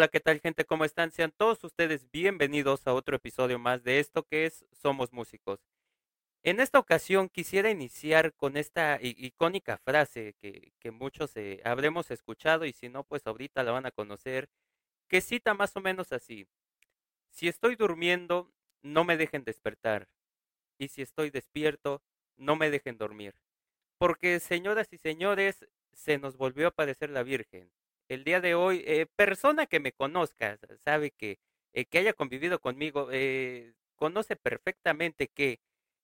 Hola, ¿qué tal gente? ¿Cómo están? Sean todos ustedes bienvenidos a otro episodio más de esto que es Somos Músicos. En esta ocasión quisiera iniciar con esta icónica frase que, que muchos eh, habremos escuchado y si no, pues ahorita la van a conocer, que cita más o menos así. Si estoy durmiendo, no me dejen despertar. Y si estoy despierto, no me dejen dormir. Porque, señoras y señores, se nos volvió a aparecer la Virgen. El día de hoy, eh, persona que me conozca, sabe que, eh, que haya convivido conmigo, eh, conoce perfectamente que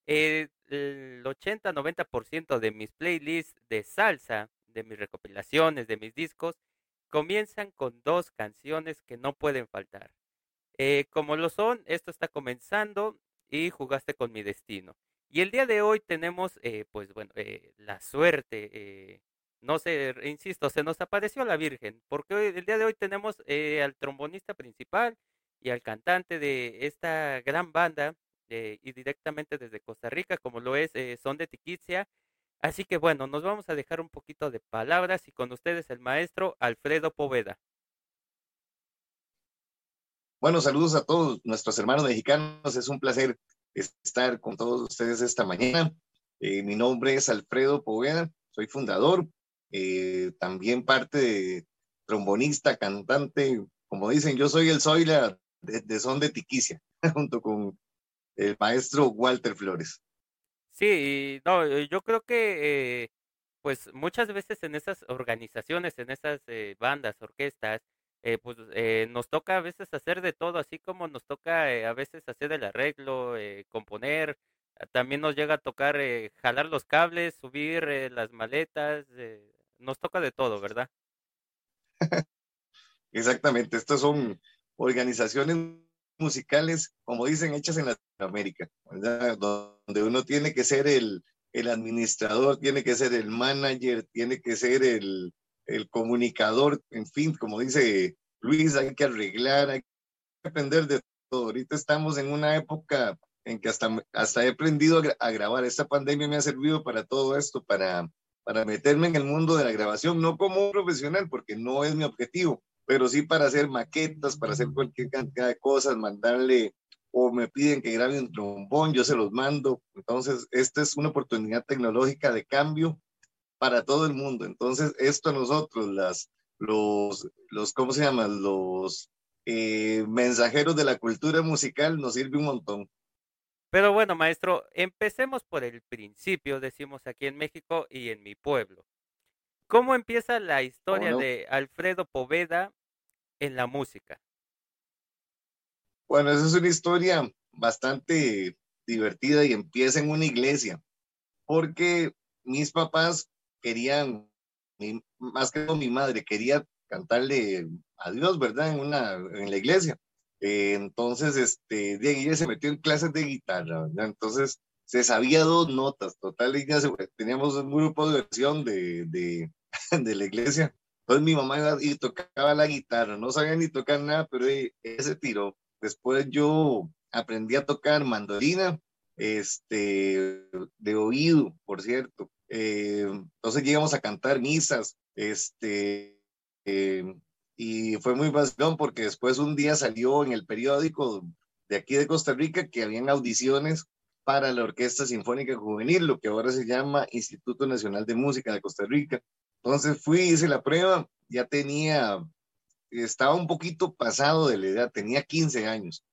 el 80-90% de mis playlists de salsa, de mis recopilaciones, de mis discos, comienzan con dos canciones que no pueden faltar. como lo son, esto está comenzando y jugaste con mi destino. Y el día de hoy tenemos, pues bueno, la suerte no sé, insisto, se nos apareció la Virgen, porque hoy, el día de hoy tenemos eh, al trombonista principal y al cantante de esta gran banda eh, y directamente desde Costa Rica, como lo es eh, Son de Tiquicia. Así que bueno, nos vamos a dejar un poquito de palabras y con ustedes el maestro Alfredo Poveda. Bueno, saludos a todos nuestros hermanos mexicanos. Es un placer estar con todos ustedes esta mañana. mi nombre es Alfredo Poveda, soy fundador eh, también parte de trombonista, cantante, como dicen, yo soy el Zoila de, de Son de Tiquicia, junto con el maestro Walter Flores. Sí, no, eh, yo creo que eh, pues muchas veces en esas organizaciones, en esas bandas, orquestas, pues nos toca a veces hacer de todo, así como nos toca a veces hacer el arreglo, componer, también nos llega a tocar jalar los cables, subir las maletas, nos toca de todo, ¿verdad? Exactamente, estas son organizaciones musicales, como dicen, hechas en Latinoamérica, ¿verdad? donde uno tiene que ser el, el administrador, tiene que ser el manager, tiene que ser el, el comunicador, en fin, como dice Luis, hay que arreglar, hay que aprender de todo. Ahorita estamos en una época en que hasta, hasta he aprendido a, grabar. Esta pandemia me ha servido para todo esto, para para meterme en el mundo de la grabación, no como un profesional, porque no es mi objetivo, pero sí para hacer maquetas, para hacer cualquier cantidad de cosas, mandarle o me piden que grabe un trombón, yo se los mando. Entonces, esta es una oportunidad tecnológica de cambio para todo el mundo. Entonces, esto a nosotros, las, los, los ¿cómo se llaman? Los eh, mensajeros de la cultura musical nos sirve un montón. Pero bueno, maestro, empecemos por el principio, decimos aquí en México y en mi pueblo. ¿Cómo empieza la historia de Alfredo Poveda en la música? Bueno, esa es una historia bastante divertida y empieza en una iglesia, porque mis papás querían, más que mi madre, quería cantarle a Dios, ¿verdad? En, una, en la iglesia. Eh, entonces, este, ella se metió en clases de guitarra, Entonces, se sabía dos notas, total, teníamos un grupo de versión de, de, de la iglesia. Entonces mi mamá iba y tocaba la guitarra, no sabía ni tocar nada, pero ese tiró. Después yo aprendí a tocar mandolina, este, de oído, por cierto. Eh, entonces llegamos a cantar misas, este, eh, y fue muy vacilón porque después un día salió en el periódico de aquí de Costa Rica que habían audiciones para la Orquesta Sinfónica Juvenil, lo que ahora se llama Instituto Nacional de Música de Costa Rica. Entonces fui, hice la prueba, ya tenía, estaba un poquito pasado de la edad, tenía 15 años.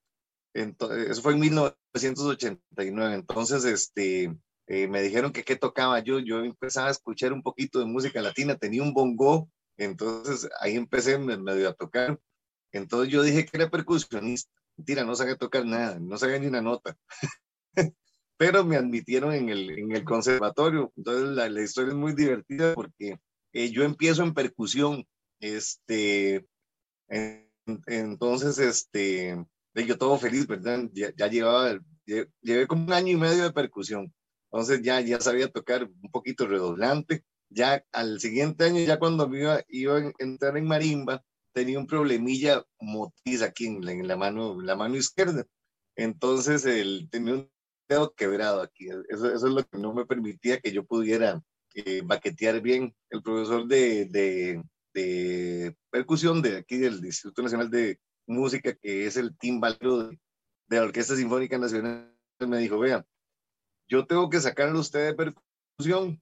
Entonces, eso fue en 1989. Entonces, este, eh, me dijeron que qué tocaba yo. Yo empezaba a escuchar un poquito de música latina, tenía un bongo entonces ahí empecé medio a tocar. Entonces yo dije que era percusionista. Mentira, no sabía tocar nada, no sabía ni una nota. Pero me admitieron en el, en el conservatorio. Entonces la, la historia es muy divertida porque eh, yo empiezo en percusión. Este, entonces, este, yo todo feliz, ¿verdad? Ya, ya llevaba, llevé como un año y medio de percusión. Entonces ya, ya sabía tocar un poquito redoblante ya al siguiente año, ya cuando iba, iba a entrar en marimba, tenía un problemilla motriz aquí en, la, mano, la mano izquierda. Entonces, él tenía un dedo quebrado aquí. Eso, eso, es lo que no me permitía que yo pudiera eh, baquetear bien. El profesor de, de, de percusión de aquí del Instituto Nacional de Música, que es el timbalero de, de la Orquesta Sinfónica Nacional, me dijo, vean, yo tengo que sacarlo usted de percusión,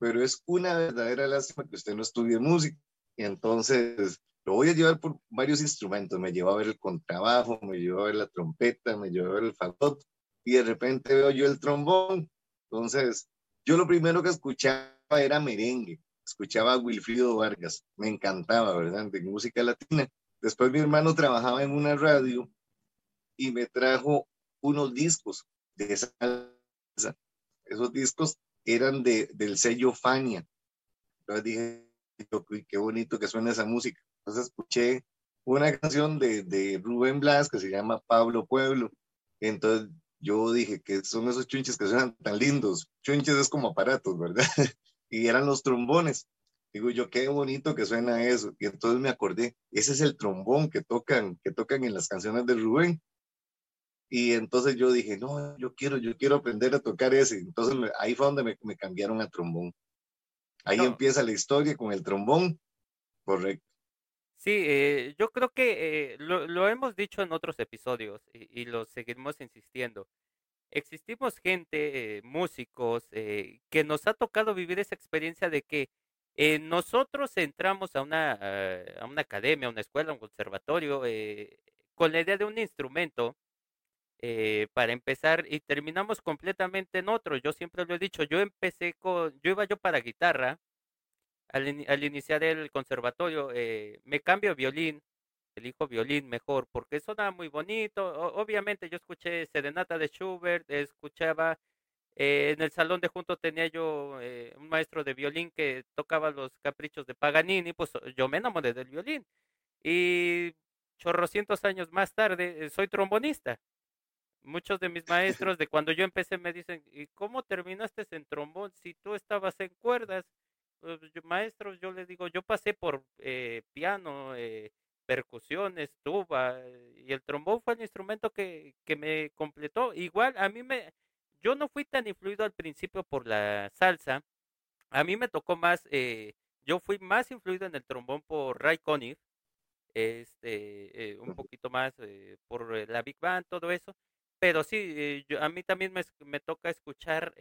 pero es una verdadera lástima que usted no estudie música. Y entonces lo voy a llevar por varios instrumentos. Me llevó a ver el contrabajo, me llevó a ver la trompeta, me llevó a ver el fagot, y de repente veo yo el trombón. Entonces, yo lo primero que escuchaba era merengue, escuchaba a Wilfrido Vargas, me encantaba, ¿verdad? De música latina. Después mi hermano trabajaba en una radio y me trajo unos discos de salsa. Esos discos eran de, del sello Fania. Entonces dije, qué bonito que suena esa música. Entonces escuché una canción de, Rubén Blas que se llama Pablo Pueblo. Entonces yo dije que son esos chunches que suenan tan lindos. Chunches es como aparatos, ¿verdad? y eran los trombones. Digo yo, qué bonito que suena eso. Y entonces me acordé, ese es el trombón que tocan, que tocan en las canciones de Rubén. Y entonces yo dije, no, yo quiero, yo quiero aprender a tocar ese. Entonces ahí fue donde me, cambiaron a trombón. Ahí empieza la historia con el trombón. Correcto. Sí, eh, yo creo que eh, lo, hemos dicho en otros episodios y, lo seguimos insistiendo. Existimos gente, eh, músicos, que nos ha tocado vivir esa experiencia de que nosotros entramos a una, a una academia, a una escuela, a un conservatorio, con la idea de un instrumento para empezar y terminamos completamente en otro. Yo siempre lo he dicho, yo empecé con, yo iba yo para guitarra al, iniciar el conservatorio, eh, me cambio violín, elijo violín mejor, porque suena muy bonito. obviamente yo escuché Serenata de Schubert, escuchaba, eh, en el salón de junto tenía yo eh, un maestro de violín que tocaba los caprichos de Paganini, pues yo me enamoré del violín. Y chorrocientos años más tarde soy trombonista. Muchos de mis maestros de cuando yo empecé me dicen, ¿y cómo terminaste en trombón si tú estabas en cuerdas? Pues, maestros, yo les digo, yo pasé por eh, piano, eh, percusiones, tuba, eh, y el trombón fue el instrumento que, que me completó. Igual, a mí me, yo no fui tan influido al principio por la salsa, a mí me tocó más, yo fui más influido en el trombón por Ray Conniff, este, un poquito más por la Big Band, todo eso. Pero sí, yo, a mí también me, me toca escuchar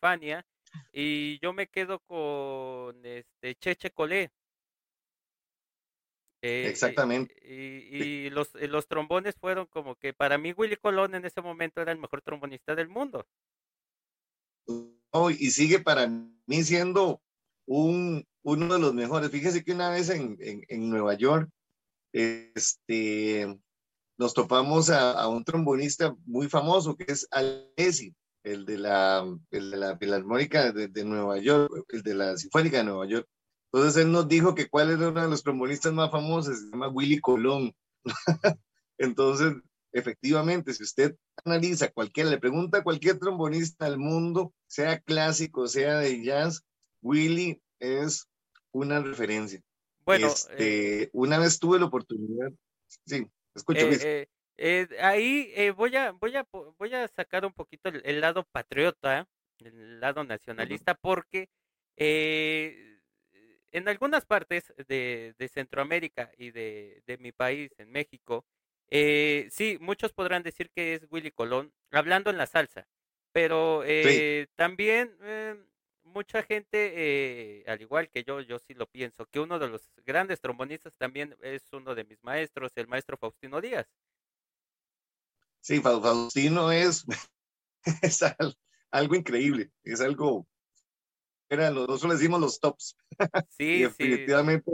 Fania y yo me quedo con este Cheche Colé. Eh, Exactamente. Y, los, eh, los trombones fueron como que para mí Willy Colón en ese momento era el mejor trombonista del mundo. Oh, y sigue para mí siendo un, uno de los mejores. Fíjese que una vez en, en, Nueva York, este, nos topamos a, a, un trombonista muy famoso que es Alessi el de la, el de la Filarmónica de, Nueva York, el de la Sinfónica de Nueva York. Entonces él nos dijo que cuál era uno de los trombonistas más famosos, se llama Willy Colón. Entonces, efectivamente, si usted analiza cualquier, le pregunta a cualquier trombonista del mundo, sea clásico, sea de jazz, Willy es una referencia. Bueno, este, eh, una vez tuve la oportunidad, sí, escucho. Eh, eh, ahí eh, voy a voy a voy a sacar un poquito el, lado patriota, el lado nacionalista, porque eh, en algunas partes de, de Centroamérica y de, de, mi país, en México, eh, sí, muchos podrán decir que es Willy Colón, hablando en la salsa, pero eh, también mucha gente, al igual que yo, yo sí lo pienso, que uno de los grandes trombonistas también es uno de mis maestros, el maestro Faustino Díaz. Sí, Faustino es, es algo increíble, es algo, era, nosotros le decimos los tops. Sí, definitivamente.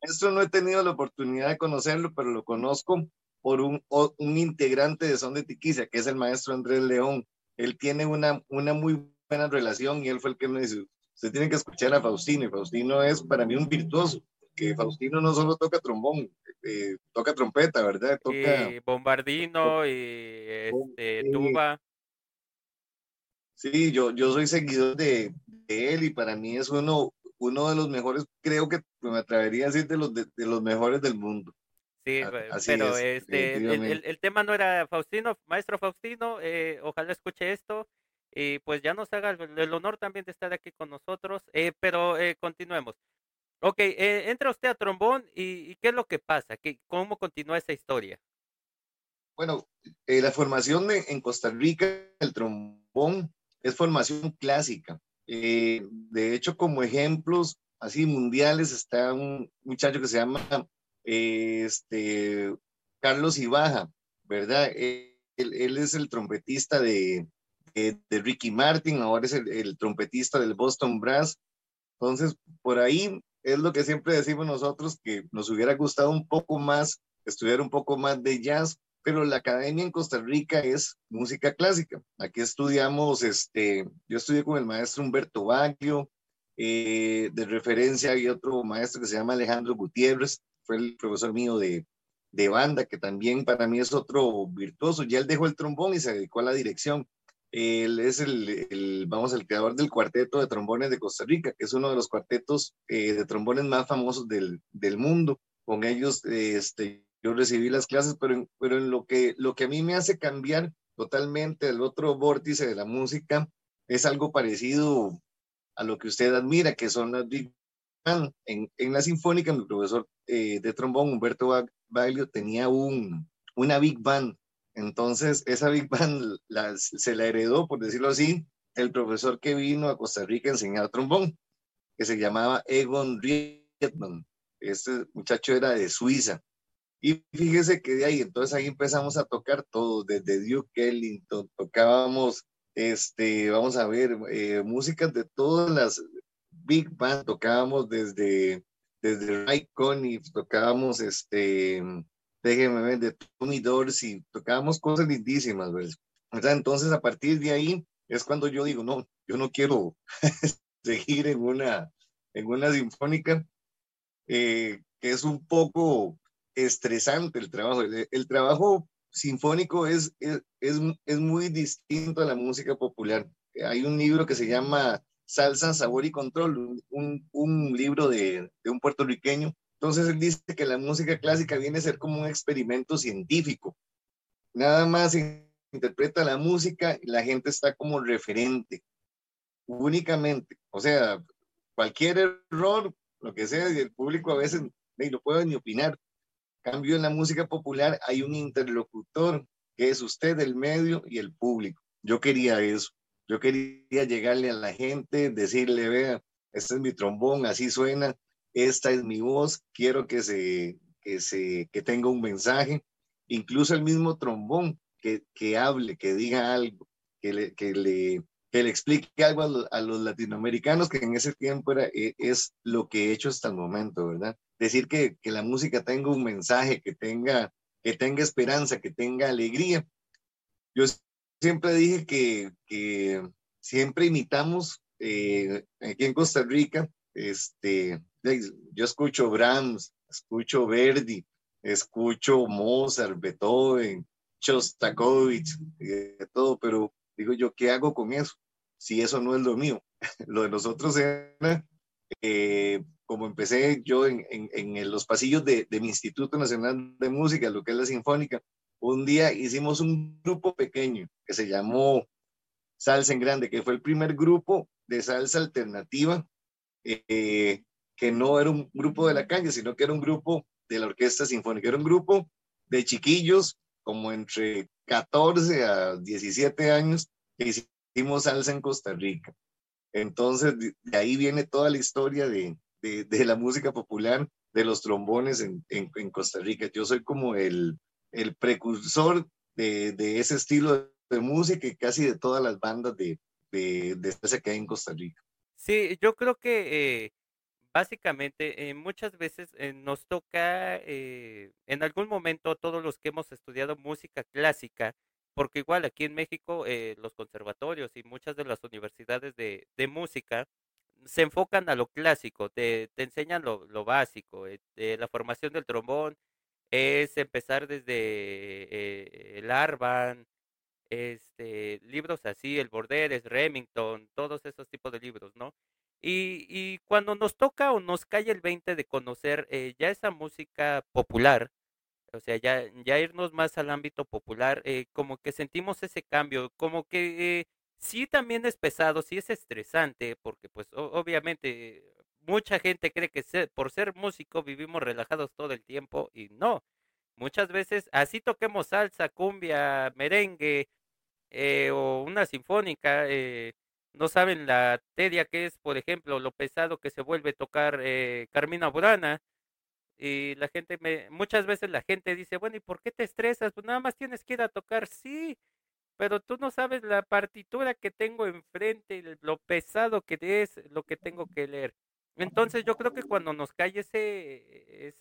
Esto no he tenido la oportunidad de conocerlo, pero lo conozco por un, un integrante de Son de Tiquicia, que es el maestro Andrés León. Él tiene una, una muy buena relación y él fue el que me dice, usted tiene que escuchar a Faustino, y Faustino es para mí un virtuoso, que Faustino no solo toca trombón, eh, toca trompeta, ¿verdad? Toca bombardino y este, tuba. Sí, yo, yo soy seguidor de, él y para mí es uno, uno de los mejores, creo que me atrevería a decir de los, de, los mejores del mundo. Sí, pero este, el, tema no era Faustino, maestro Faustino, eh, ojalá escuche esto y pues ya nos haga el, honor también de estar aquí con nosotros, eh, pero continuemos. Ok, eh, entra usted a trombón y, ¿qué es lo que pasa? ¿Qué, ¿Cómo continúa esa historia? Bueno, eh, la formación en Costa Rica, el trombón, es formación clásica. Eh, de hecho, como ejemplos así mundiales está un muchacho que se llama este, Carlos Ibaja, ¿verdad? Él, es el trompetista de, de, Ricky Martin, ahora es el, trompetista del Boston Brass. Entonces, por ahí es lo que siempre decimos nosotros, que nos hubiera gustado un poco más, estudiar un poco más de jazz, pero la academia en Costa Rica es música clásica. Aquí estudiamos, este, yo estudié con el maestro Humberto Baglio, eh, de referencia hay otro maestro que se llama Alejandro Gutiérrez, fue el profesor mío de, de banda, que también para mí es otro virtuoso. Ya él dejó el trombón y se dedicó a la dirección. Él es el, el, vamos, el creador del cuarteto de trombones de Costa Rica, que es uno de los cuartetos eh, de trombones más famosos del, del mundo. Con ellos, este, yo recibí las clases, pero, pero en lo que, lo que a mí me hace cambiar totalmente el otro vórtice de la música es algo parecido a lo que usted admira, que son las big band. En, en la sinfónica, mi profesor eh, de trombón, Humberto Baglio, tenía un, una big band entonces, esa Big Band se la heredó, por decirlo así, el profesor que vino a Costa Rica a enseñar trombón, que se llamaba Egon Riedman. Este muchacho era de Suiza. Y fíjese que de ahí, entonces ahí empezamos a tocar todo, desde Duke Ellington, tocábamos, este, vamos a ver, eh, músicas de todas las Big Band, tocábamos desde, desde Ray Conniff, tocábamos, este, déjeme ver, de Tony Dorsey, tocábamos cosas lindísimas, ¿verdad? Entonces, a partir de ahí es cuando yo digo, no, yo no quiero seguir en una, en una sinfónica, eh, que es un poco estresante el trabajo. El, trabajo sinfónico es, es, es, muy distinto a la música popular. Hay un libro que se llama Salsa, Sabor y Control, un, un libro de un puertorriqueño entonces él dice que la música clásica viene a ser como un experimento científico. Nada más interpreta la música y la gente está como referente, únicamente. O sea, cualquier error, lo que sea, y el público a veces no puede ni opinar. Cambio en la música popular hay un interlocutor que es usted, el medio y el público. Yo quería eso. Yo quería llegarle a la gente, decirle, vea, este es mi trombón, así suena, esta es mi voz, quiero que, se, que, se, que tenga un mensaje, incluso el mismo trombón, que, que hable, que diga algo, que le, que le, que le explique algo a, los latinoamericanos, que en ese tiempo era, e, es lo que he hecho hasta el momento, ¿verdad? Decir que, que la música tenga un mensaje, que tenga, que tenga esperanza, que tenga alegría. Yo siempre dije que, que siempre imitamos eh, aquí en Costa Rica, este, yo escucho Brahms, escucho Verdi, escucho Mozart, Beethoven, Shostakovich, de todo, pero digo yo, ¿qué hago con eso? Si eso no es lo mío. lo de nosotros era, eh, como empecé yo en, en, los pasillos de, de, mi Instituto Nacional de Música, lo que es la Sinfónica, un día hicimos un grupo pequeño que se llamó Salsa en Grande, que fue el primer grupo de salsa alternativa eh, que no era un grupo de la calle, sino que era un grupo de la Orquesta Sinfónica, era un grupo de chiquillos como entre 14 a 17 años que hicimos salsa en Costa Rica. Entonces, de ahí viene toda la historia de, de, la música popular, de los trombones en, en, Costa Rica. Yo soy como el, el precursor de, de, ese estilo de música y casi de todas las bandas de, de, de que hay en Costa Rica. Sí, yo creo que eh, Básicamente, eh, muchas veces eh, nos toca, eh, en algún momento, todos los que hemos estudiado música clásica, porque igual aquí en México los conservatorios y muchas de las universidades de, música se enfocan a lo clásico, te, enseñan lo, lo básico, la formación del trombón es empezar desde el Arban, este, libros así, el Borderes, Remington, todos esos tipos de libros, ¿no? Y, y cuando nos toca o nos cae el 20 de conocer eh, ya esa música popular, o sea, ya, ya irnos más al ámbito popular, eh, como que sentimos ese cambio, como que eh, sí también es pesado, sí es estresante, porque pues obviamente mucha gente cree que por ser músico vivimos relajados todo el tiempo y no. Muchas veces así toquemos salsa, cumbia, merengue eh, o una sinfónica, eh, no saben la tedia que es, por ejemplo, lo pesado que se vuelve tocar eh, Carmina Burana. Y la gente, me, muchas veces la gente dice, bueno, ¿y por qué te estresas? Pues nada más tienes que ir a tocar, sí, pero tú no sabes la partitura que tengo enfrente, lo pesado que es lo que tengo que leer. Entonces yo creo que cuando nos cae ese,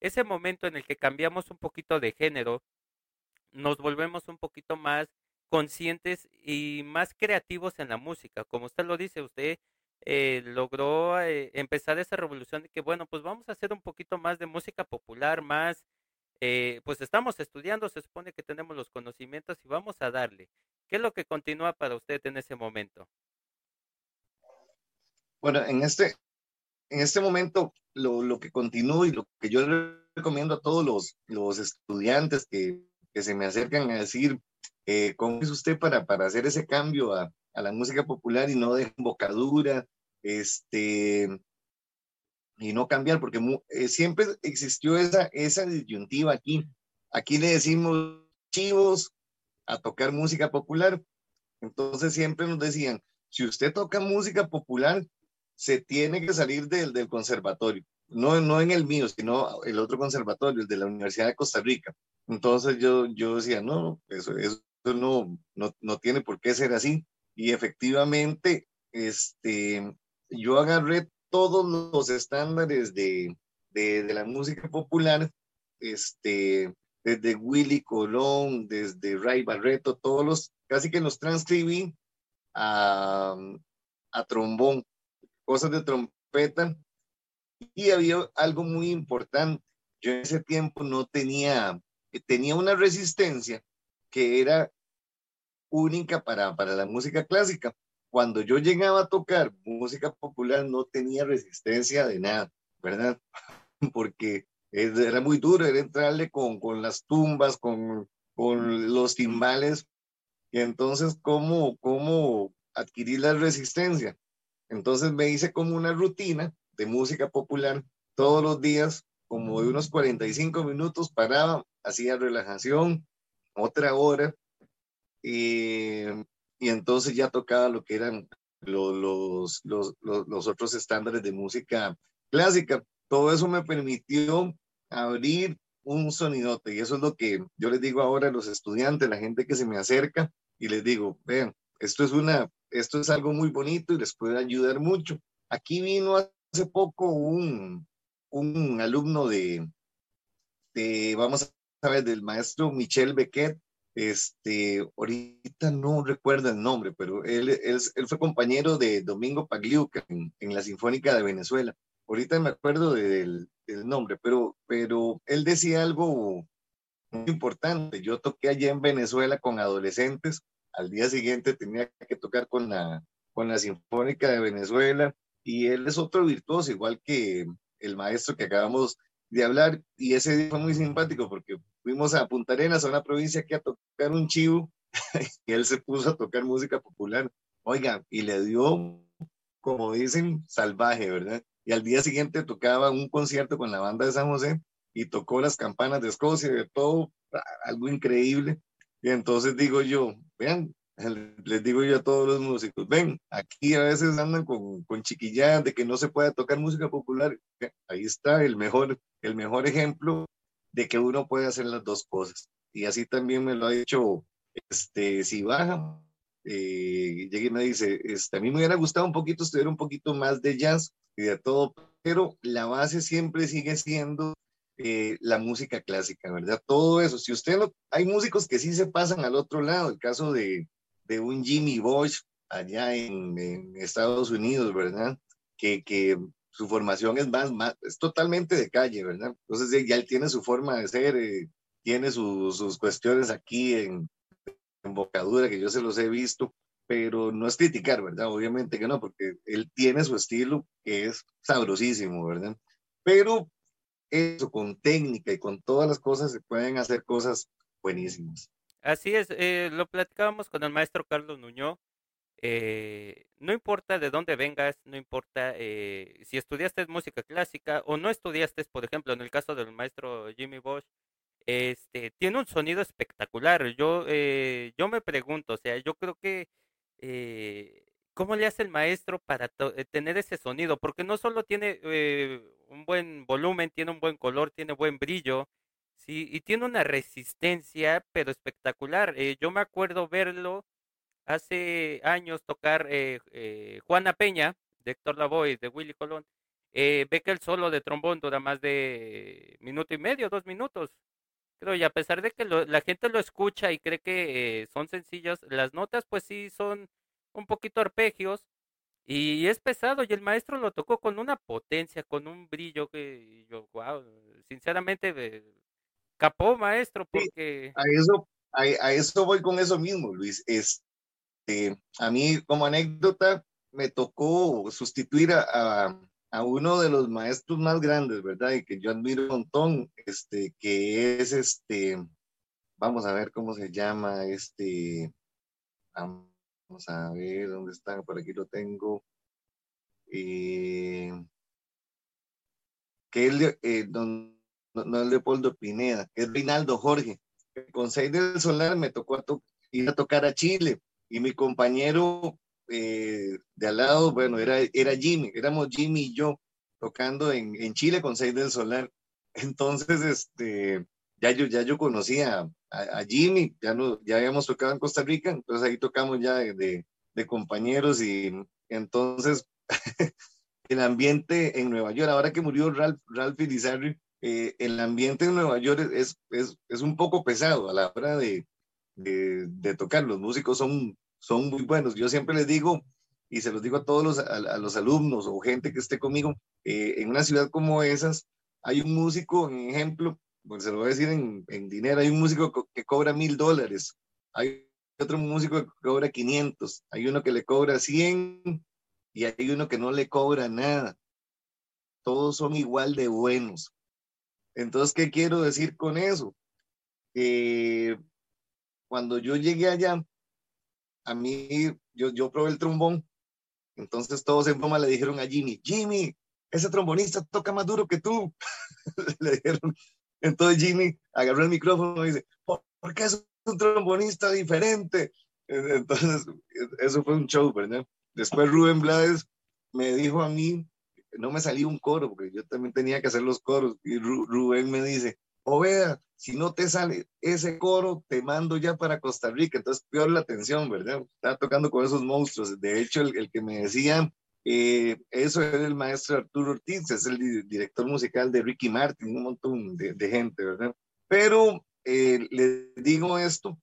ese momento en el que cambiamos un poquito de género, nos volvemos un poquito más conscientes y más creativos en la música. Como usted lo dice, usted eh, logró eh, empezar esa revolución de que, bueno, pues vamos a hacer un poquito más de música popular, más, eh, pues estamos estudiando, se supone que tenemos los conocimientos y vamos a darle. ¿Qué es lo que continúa para usted en ese momento? Bueno, en este, en este momento lo, lo que continúa y lo que yo recomiendo a todos los, los estudiantes que, que se me acercan a decir, eh, ¿cómo es usted para, para hacer ese cambio a, a la música popular y no de embocadura, este, y no cambiar? Porque eh, siempre existió esa, esa disyuntiva aquí. Aquí le decimos chivos a tocar música popular. Entonces siempre nos decían, si usted toca música popular, se tiene que salir del, del conservatorio. No, no en el mío, sino el otro conservatorio, el de la Universidad de Costa Rica. Entonces yo, yo decía, no, eso, eso no, no, no tiene por qué ser así. Y efectivamente, este, yo agarré todos los estándares de, de, de la música popular, este, desde Willy Colón, desde Ray Barreto, todos los, casi que los transcribí a, a trombón, cosas de trompeta. Y había algo muy importante. Yo en ese tiempo no tenía, tenía una resistencia que era única para, para la música clásica. Cuando yo llegaba a tocar música popular no tenía resistencia de nada, ¿verdad? Porque era muy duro, era entrarle con, con las tumbas, con, con los timbales. Y entonces, ¿cómo, ¿cómo adquirir la resistencia? Entonces me hice como una rutina de música popular todos los días, como de unos 45 minutos, paraba, hacía relajación, otra hora, y, y entonces ya tocaba lo que eran los, los, los, los, otros estándares de música clásica. Todo eso me permitió abrir un sonidote y eso es lo que yo les digo ahora a los estudiantes, la gente que se me acerca y les digo, vean, esto es una, esto es algo muy bonito y les puede ayudar mucho. Aquí vino hace poco un, un alumno de, de, vamos a ver, del maestro Michel Bequet, este, ahorita no recuerdo el nombre, pero él, él, él fue compañero de Domingo Pagliuca en, en, la Sinfónica de Venezuela. Ahorita me acuerdo del, del, nombre, pero, pero él decía algo muy importante. Yo toqué allá en Venezuela con adolescentes, al día siguiente tenía que tocar con la, con la Sinfónica de Venezuela y él es otro virtuoso, igual que el maestro que acabamos de hablar y ese día fue muy simpático porque fuimos a Punta Arenas, a una provincia que a tocar un chivo y él se puso a tocar música popular. Oiga, y le dio, como dicen, salvaje, ¿verdad? Y al día siguiente tocaba un concierto con la banda de San José y tocó las campanas de Escocia, de todo, algo increíble. Y entonces digo yo, vean, les digo yo a todos los músicos, ven, aquí a veces andan con, con chiquilladas de que no se puede tocar música popular. Ahí está el mejor, el mejor ejemplo de que uno puede hacer las dos cosas. Y así también me lo ha dicho, este, si baja, eh, llega y me dice, este, a mí me hubiera gustado un poquito estudiar un poquito más de jazz y de todo, pero la base siempre sigue siendo eh, la música clásica, ¿verdad? Todo eso. Si usted no, hay músicos que sí se pasan al otro lado, el caso de, de un Jimmy Bosch allá en, en Estados Unidos, ¿verdad? Que, que, su formación es más, más, es totalmente de calle, ¿verdad? Entonces ya él tiene su forma de ser, eh, tiene su, sus cuestiones aquí en, en bocadura, que yo se los he visto, pero no es criticar, ¿verdad? Obviamente que no, porque él tiene su estilo que es sabrosísimo, ¿verdad? Pero eso con técnica y con todas las cosas se pueden hacer cosas buenísimas. Así es, eh, lo platicábamos con el maestro Carlos Nuño eh, no importa de dónde vengas, no importa eh, si estudiaste música clásica o no estudiaste, por ejemplo, en el caso del maestro Jimmy Bosch, este, tiene un sonido espectacular. Yo, eh, yo me pregunto, o sea, yo creo que, eh, ¿cómo le hace el maestro para eh, tener ese sonido? Porque no solo tiene eh, un buen volumen, tiene un buen color, tiene buen brillo, sí, y tiene una resistencia, pero espectacular. Yo me acuerdo verlo hace años tocar eh, eh, Juana Peña, de Héctor Lavoe, de Willy Colón. Eh, ve que el solo de trombón dura más de minuto y medio, dos minutos. Creo, y a pesar de que lo- la gente lo escucha y cree que eh, son sencillas, las notas pues sí son un poquito arpegios y es pesado y el maestro lo tocó con una potencia, con un brillo que yo, wow, sinceramente, eh, capó maestro Sí, porque... a eso, a, a eso voy con eso mismo, Luis. Este, a mí, como anécdota, me tocó sustituir a, a, uno de los maestros más grandes, ¿verdad? Y que yo admiro un montón, este, que es este, vamos a ver cómo se llama, este, vamos a ver dónde está, por aquí lo tengo. Eh, que es eh, don, Leopoldo Pineda, que es Reinaldo Jorge. Con seis del Solar me tocó ir a tocar a Chile y mi compañero eh, de al lado, bueno, era, era Jimmy, éramos Jimmy y yo tocando en, en Chile con seis del Solar. Entonces, este, ya yo, ya yo conocía a, Jimmy, ya, no, ya habíamos tocado en Costa Rica, entonces ahí tocamos ya de, de, de compañeros y entonces el ambiente en Nueva York, ahora que murió Ralph, Ralph Irizarry, eh, el ambiente en Nueva York es, es, es, un poco pesado a la hora de, de, tocar. Los músicos son, son muy buenos. Yo siempre les digo, y se los digo a todos los, a, los alumnos o gente que esté conmigo, eh, en una ciudad como esas, hay un músico, en ejemplo, pues se lo voy a decir en, dinero, hay un músico que cobra mil dólares, hay otro músico que cobra 500, hay uno que le cobra 100 y hay uno que no le cobra nada. Todos son igual de buenos. Entonces, ¿qué quiero decir con eso? Que cuando yo llegué allá, a mí, yo, yo probé el trombón, entonces todos en broma le dijeron a Jimmy, Jimmy, ese trombonista toca más duro que tú. le dijeron. Entonces Jimmy agarró el micrófono y dice, ¿por qué es un trombonista diferente? Entonces, eso fue un show, ¿verdad? Después Rubén Blades me dijo a mí, no me salió un coro, porque yo también tenía que hacer los coros, y Rubén me dice, Oveda, si no te sale ese coro, te mando ya para Costa Rica. Entonces, peor la atención, ¿verdad? Estaba tocando con esos monstruos. De hecho, el, que me decía eh, eso es el maestro Arturo Ortiz, es el director musical de Ricky Martin, un montón de, gente, ¿verdad? Pero eh, les digo esto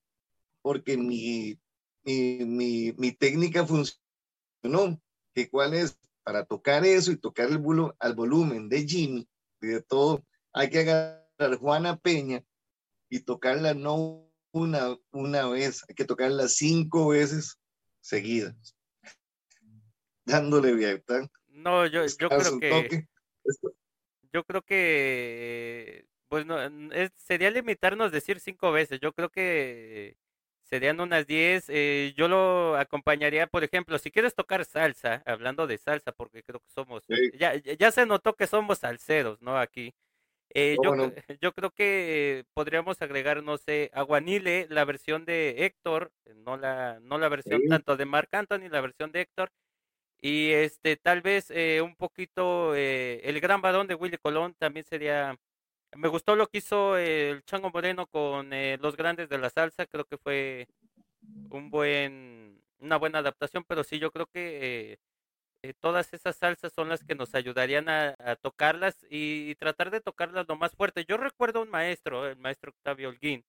porque mi, mi, mi, técnica funcionó, que cuál es, para tocar eso y tocar el volumen de Jimmy y de todo, hay que agarrar Juana Peña y tocarla no una, una vez, hay que tocarla cinco veces seguidas dándole vieta. No, yo, yo creo que yo creo que pues no, es, sería limitarnos decir cinco veces. Yo creo que serían unas diez. Eh, yo lo acompañaría, por ejemplo, si quieres tocar salsa, hablando de salsa, porque creo que somos, Sí. ya, ya se notó que somos salseros, ¿no? Aquí. Eh, yo, ¿Cómo no? yo creo que podríamos agregar, no sé, Aguanile, la versión de Héctor, no la, no la versión Sí. tanto de Marc Anthony, la versión de Héctor, y este, tal vez eh, un poquito eh, el gran varón de Willy Colón también sería. Me gustó lo que hizo eh, el Chango Moreno con eh, los grandes de la salsa. Creo que fue un buen, una buena adaptación, pero sí, yo creo que eh, todas esas salsas son las que nos ayudarían a, a tocarlas y, y tratar de tocarlas lo más fuerte. Yo recuerdo un maestro, el maestro Octavio Holguín,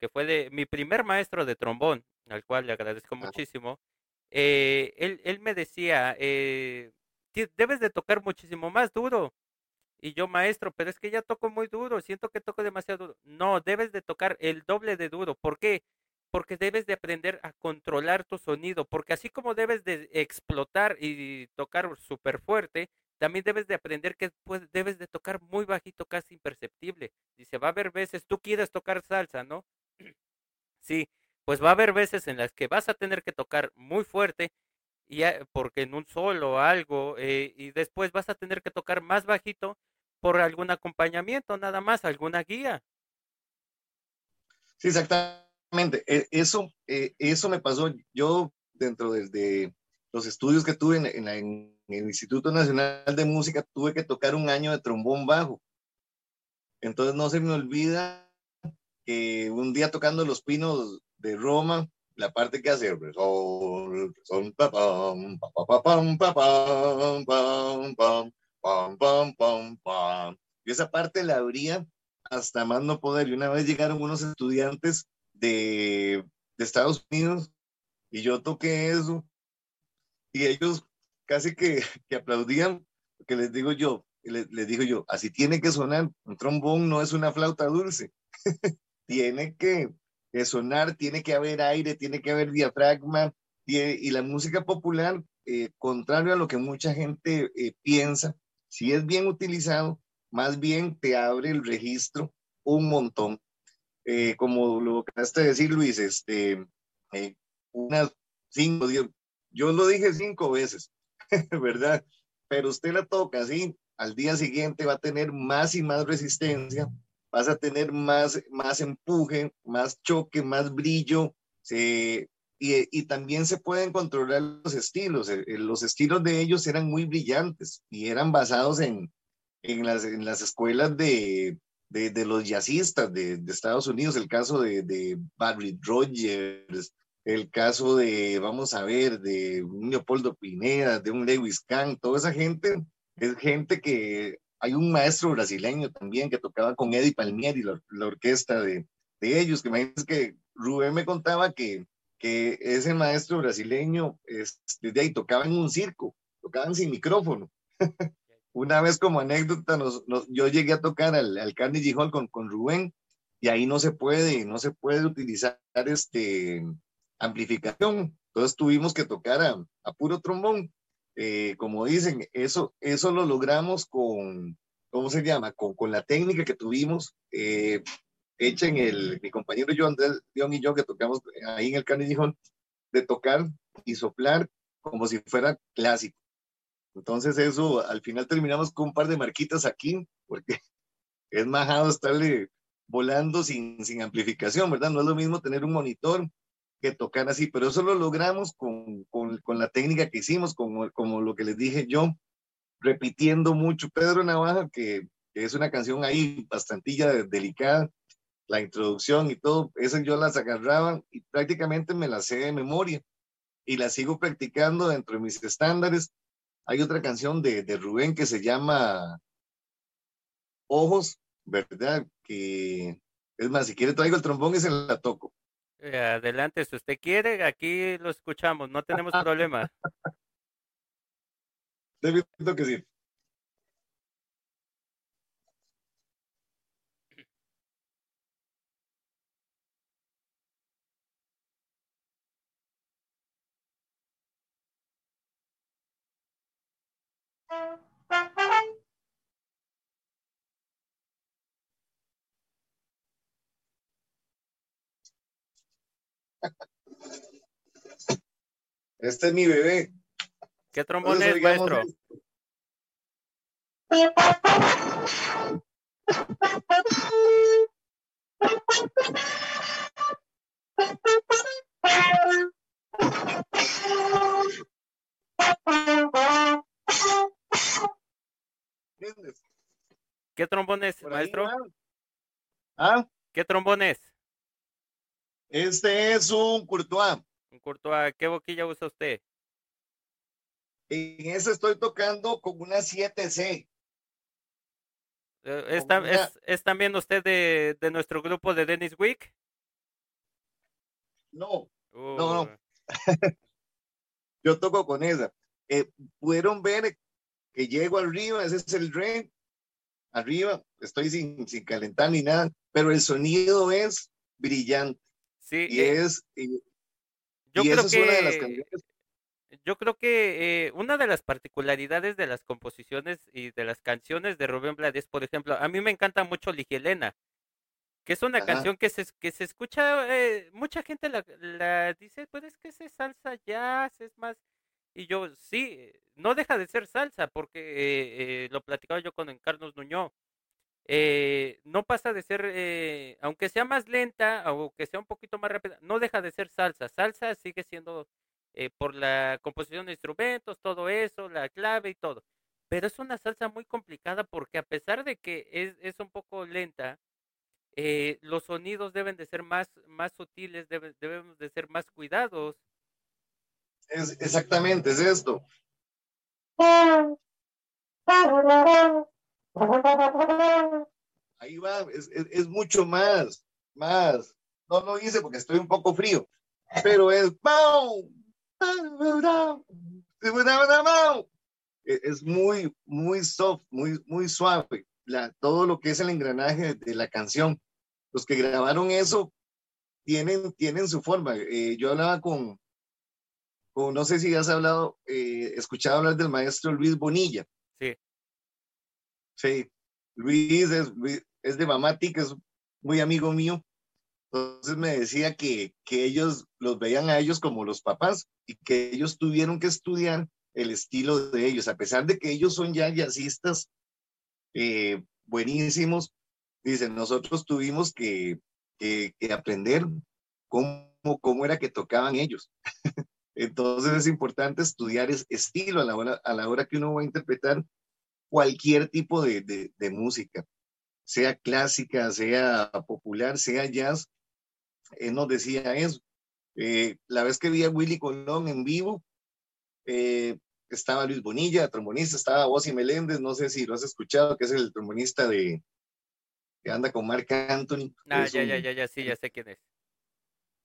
que fue de mi primer maestro de trombón, al cual le agradezco Ah, muchísimo eh, él, él me decía, eh, "Ti- debes de tocar muchísimo más duro. Y yo, maestro, pero es que ya toco muy duro, siento que toco demasiado duro. No, debes de tocar el doble de duro. ¿Por qué? Porque debes de aprender a controlar tu sonido, porque así como debes de explotar y tocar súper fuerte, también debes de aprender que pues, debes de tocar muy bajito, casi imperceptible. Dice, va a haber veces, tú quieres tocar salsa, ¿no? Sí, pues va a haber veces en las que vas a tener que tocar muy fuerte y porque en un solo algo eh, y después vas a tener que tocar más bajito por algún acompañamiento, nada más, alguna guía. Sí, exactamente. E, eso, eh, eso me pasó yo dentro de, los estudios que tuve en, el Instituto Nacional de Música, tuve que tocar un año de trombón bajo. Entonces no se me olvida que un día tocando Los Pinos de Roma, la parte que hace son, son pam, pam, pam, pam, pam, Y esa parte la abría hasta más no poder. Y una vez llegaron unos estudiantes de, de Estados Unidos y yo toqué eso y ellos casi que, que aplaudían, porque les digo yo, les, les, digo yo, así tiene que sonar, un trombón no es una flauta dulce, tiene que, que, sonar, tiene que haber aire, tiene que haber diafragma, y la música popular, eh, contrario a lo que mucha gente eh, piensa, si es bien utilizado, más bien te abre el registro un montón. Eh, como lo acabaste de decir, Luis, este, eh, unas cinco, diez, yo lo dije cinco veces, ¿verdad? Pero usted la toca así, al día siguiente va a tener más y más resistencia, vas a tener más, más empuje, más choque, más brillo, y, y, también se pueden controlar los estilos. Eh, los estilos de ellos eran muy brillantes y eran basados en, en, las, en las escuelas de, de, los jazzistas de, de, Estados Unidos, el caso de, Barry Rogers, el caso de, vamos a ver, de un Leopoldo Pineda, de un Lewis Kahn, toda esa gente es gente que hay un maestro brasileño también que tocaba con Eddie Palmieri, la, orquesta de, de, ellos, que imagínense que Rubén me contaba que, que ese maestro brasileño desde ahí tocaba en un circo, tocaban sin micrófono. Una vez como anécdota, yo llegué a tocar al, al Carnegie Hall con, con Rubén y ahí no se puede, no se puede utilizar este, amplificación. Entonces tuvimos que tocar a, puro trombón. Eh, como dicen, eso, eso lo logramos con, ¿cómo se llama? Con, con la técnica que tuvimos eh, hecha en el, mi compañero John, John y yo que tocamos ahí en el Carnegie Hall, de tocar y soplar como si fuera clásico. Entonces eso, al final terminamos con un par de marquitas aquí, porque es majado estarle volando sin, sin amplificación, ¿verdad? No es lo mismo tener un monitor que tocar así, pero eso lo logramos con, con, con la técnica que hicimos, como, como lo que les dije yo, repitiendo mucho. Pedro Navaja, que, es una canción ahí bastantilla delicada, la introducción y todo, esas yo las agarraba y prácticamente me las sé de memoria y las sigo practicando dentro de mis estándares. Hay otra canción de, de Rubén que se llama Ojos, ¿verdad? Que es más, si quiere traigo el trombón y se la toco. Eh, adelante, si usted quiere, aquí lo escuchamos, no tenemos problema. Te que sí. Este es mi bebé. ¿Qué trombón es, maestro? ¿Qué trombón es, maestro? ¿Ah? ¿Qué trombón es? Este es un Courtois. Un Courtois. ¿Qué boquilla usa usted? En ese estoy tocando con una 7C. Eh, ¿Es, una... es, ¿Es, también usted de, de, nuestro grupo de Dennis Wick? No, uh. no, no. Yo toco con esa. Eh, Pudieron ver que llego arriba, ese es el re, arriba, estoy sin, sin calentar ni nada, pero el sonido es brillante. Sí, y eh, es, y, yo y creo que es una de las yo creo que eh, una de las particularidades de las composiciones y de las canciones de Rubén Blades, por ejemplo, a mí me encanta mucho Ligielena, que es una Ajá. canción que se, que se escucha, eh, mucha gente la, la dice, pues es que es salsa jazz, es más, Y yo, sí, no deja de ser salsa, porque eh, eh, lo platicaba yo con Carlos Nuño. Eh, no pasa de ser, eh, aunque sea más lenta, aunque sea un poquito más rápida, no deja de ser salsa. Salsa sigue siendo eh, por la composición de instrumentos, todo eso, la clave y todo. Pero es una salsa muy complicada porque a pesar de que es, es un poco lenta, eh, los sonidos deben de ser más, más sutiles, debemos de ser más cuidados. Es, exactamente, es esto. Ahí va, es, es, mucho más, más. No lo hice porque estoy un poco frío, pero es es muy, muy soft, muy, muy suave. La, todo lo que es el engranaje de la canción. Los que grabaron eso tienen, tienen su forma. Eh, yo hablaba con, no sé si has hablado, eh, escuchado hablar del maestro Luis Bonilla. Sí. Sí, Luis es, es de Mamati, que es muy amigo mío. Entonces me decía que, que ellos los veían a ellos como los papás y que ellos tuvieron que estudiar el estilo de ellos, a pesar de que ellos son ya jazzistas eh, buenísimos, dicen, nosotros tuvimos que, que, que aprender cómo, cómo era que tocaban ellos. Entonces es importante estudiar ese estilo a la, hora, a la hora que uno va a interpretar cualquier tipo de, de, de música, sea clásica, sea popular, sea jazz. Él nos decía eso. Eh, la vez que vi a Willy Colón en vivo, eh, estaba Luis Bonilla, trombonista, estaba Ozzy Meléndez, no sé si lo has escuchado, que es el trombonista de que anda con Mark Anthony. Ah, es ya, un- ya, ya, ya, sí, ya sé quién es.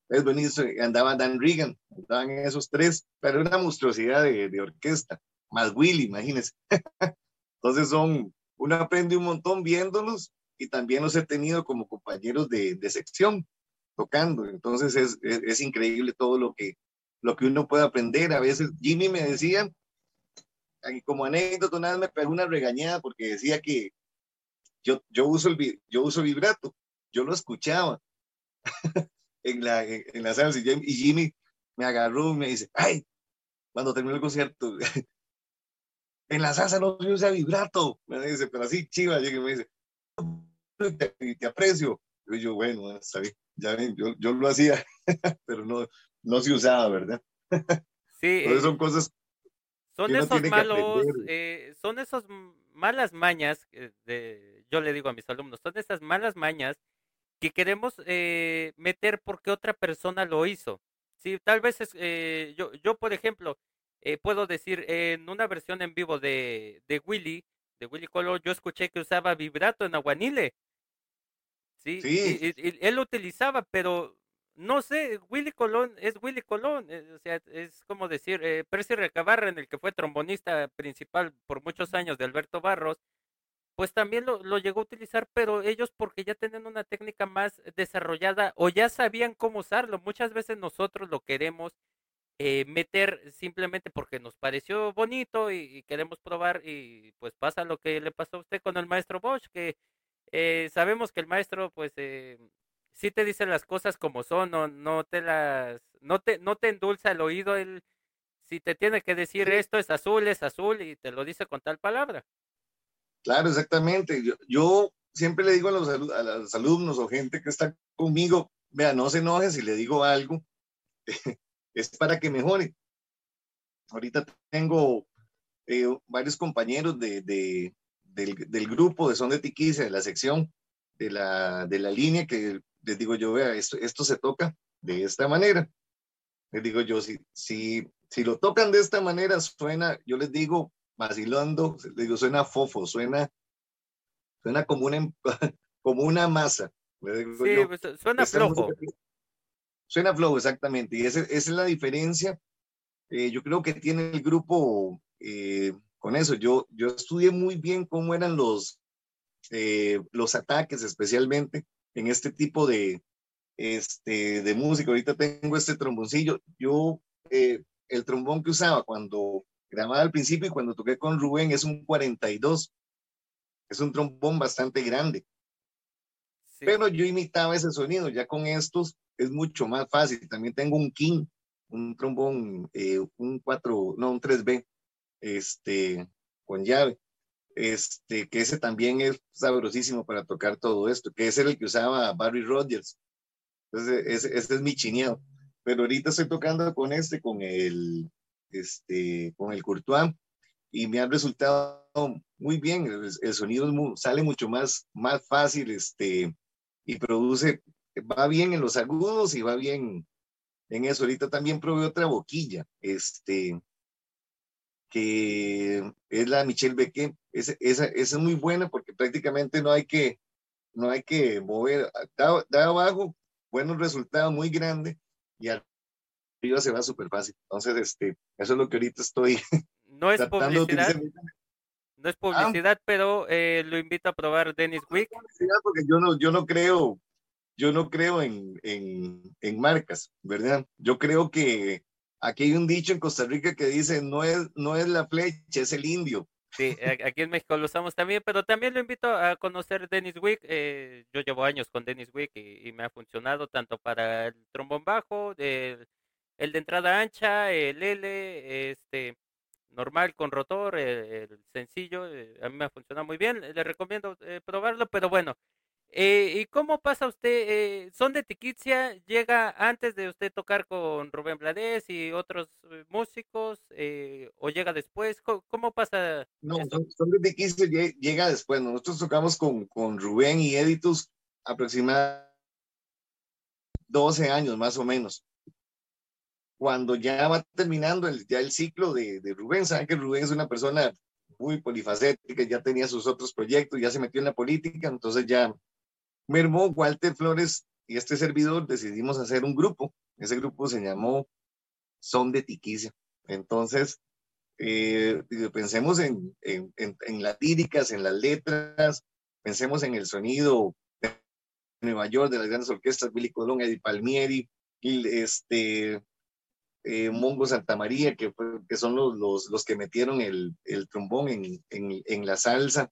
Es buenísimo, andaba Dan Regan, andaban esos tres, pero una monstruosidad de, de orquesta, más Willy, imagínense. Entonces son, uno aprende un montón viéndolos y también los he tenido como compañeros de, de sección tocando, entonces es, es, es increíble todo lo que, lo que uno puede aprender. A veces Jimmy me decía, como anécdota, una vez me pegó una regañada porque decía que yo, yo, uso, el, yo uso vibrato, yo lo escuchaba en la, en, en la salsa y Jim- y Jimmy me agarró y me dice, ay, cuando terminó el concierto, en la salsa no se usa vibrato, me dice, pero así chiva, llega y me dice, te, te aprecio. Y yo, bueno, está bien, ya ven, yo, yo lo hacía, pero no, no se usaba, ¿verdad? Sí, Entonces eh, son cosas son esos malos, eh, son esos m- malas mañas, que de, yo le digo a mis alumnos, son esas malas mañas que queremos eh, meter porque otra persona lo hizo. Sí, tal vez es, eh, yo, yo, por ejemplo, eh, puedo decir, en una versión en vivo de, de Willy, de Willy Colón, yo escuché que usaba vibrato en Aguanile. Sí, Sí, y, y- y él lo utilizaba, pero no sé, Willy Colón es Willy Colón, eh, o sea, es como decir, eh, Percy Recabarren, el que fue trombonista principal por muchos años de Alberto Barros, pues también lo, lo llegó a utilizar, pero ellos porque ya tienen una técnica más desarrollada o ya sabían cómo usarlo. Muchas veces nosotros lo queremos eh, meter simplemente porque nos pareció bonito y, y queremos probar y pues pasa lo que le pasó a usted con el maestro Bosch, que eh, sabemos que el maestro pues eh, sí te dice las cosas como son, no, no te las, no te, no te endulza el oído, él si te tiene que decir sí, esto es azul, es azul y te lo dice con tal palabra. Claro, exactamente. Yo, siempre le digo a los, a los alumnos o gente que está conmigo, vea, no se enoje si le digo algo, es para que mejore. Ahorita tengo eh, varios compañeros de, de- del, del grupo de Son de Tiquicia, de la sección, de la, de la línea, que les digo yo, vea, esto, esto se toca de esta manera. Les digo yo, si, si, si lo tocan de esta manera, suena, yo les digo, vacilando, les digo, suena fofo, suena, suena como una, em- como una masa. Digo Sí, yo, pues, suena flojo. música suena flow, exactamente. Y esa es la diferencia. Eh, yo creo que tiene el grupo eh, con eso. Yo, yo estudié muy bien cómo eran los, eh, los ataques, especialmente en este tipo de, este, de música. Ahorita tengo este tromboncillo. Yo, el trombón que usaba cuando grababa al principio y cuando toqué con Rubén es un 42. Es un trombón bastante grande. Sí. Pero yo imitaba ese sonido. Ya con estos es mucho más fácil. También tengo un king un trombón, eh, un 4, no, un 3B, este, con llave, este, que ese también es sabrosísimo para tocar todo esto, que ese era el que usaba Barry Rogers. Entonces, ese, ese es mi chineado. Pero ahorita estoy tocando con este, con el, este, con el Courtois, y me ha resultado muy bien. El, sonido sale mucho más, más fácil, este, y produce, va bien en los agudos y va bien en eso. Ahorita también probé otra boquilla, este, que es la Michelle Beque. Esa, esa, es muy buena porque prácticamente no hay que, no hay que mover, da, abajo, buenos resultados, muy grande, y arriba se va súper fácil. Entonces, este, eso es lo que ahorita estoy. No es publicidad. No es ah. publicidad, pero eh, lo invito a probar Dennis Wick. Porque yo no, yo no creo, yo no creo en, en, en, marcas, ¿verdad? Yo creo que aquí hay un dicho en Costa Rica que dice, no es, no es la flecha, es el indio. Sí, aquí en México lo usamos también, pero también lo invito a conocer Dennis Wick. Eh, yo llevo años con Dennis Wick y, me ha funcionado tanto para el trombón bajo, el, el de entrada ancha, el L, este, normal con rotor, el, sencillo, eh, a mí me ha funcionado muy bien, le recomiendo eh, probarlo, pero bueno, eh, ¿y cómo pasa usted? ¿Son de Tiquicia? ¿Llega antes de usted tocar con Rubén Blades y otros músicos? ¿O llega después? ¿Cómo, pasa? No, son, de Tiquicia, llega después. Nosotros tocamos con, con Rubén y Editus aproximadamente 12 años más o menos cuando ya va terminando el, ya el ciclo de, de Rubén, saben que Rubén es una persona muy polifacética, ya tenía sus otros proyectos, ya se metió en la política, entonces ya mermó Walter Flores y este servidor decidimos hacer un grupo. Ese grupo se llamó Son de Tiquicia. Entonces, eh, pensemos en, en, en, las líricas, en las letras, pensemos en el sonido de Nueva York, de las grandes orquestas, Billy Colón, Eddie Palmieri, y este, eh, Mongo Santa María, que, que son los, los, los, que metieron el, el trombón en, en, en, la salsa.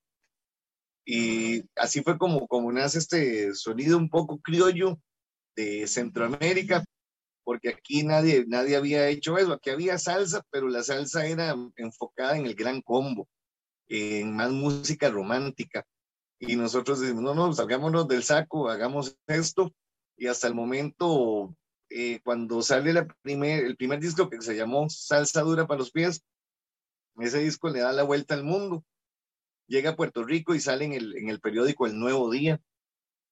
Y así fue como, como nace este sonido un poco criollo de Centroamérica, porque aquí nadie, nadie había hecho eso. Aquí había salsa, pero la salsa era enfocada en el gran combo, en más música romántica. Y nosotros decimos, no, no, salgámonos del saco, hagamos esto. Y hasta el momento eh, cuando sale el primer disco que se llamó Salsa Dura para los Pies, ese disco le da la vuelta al mundo. Llega a Puerto Rico y sale en el, periódico El Nuevo Día,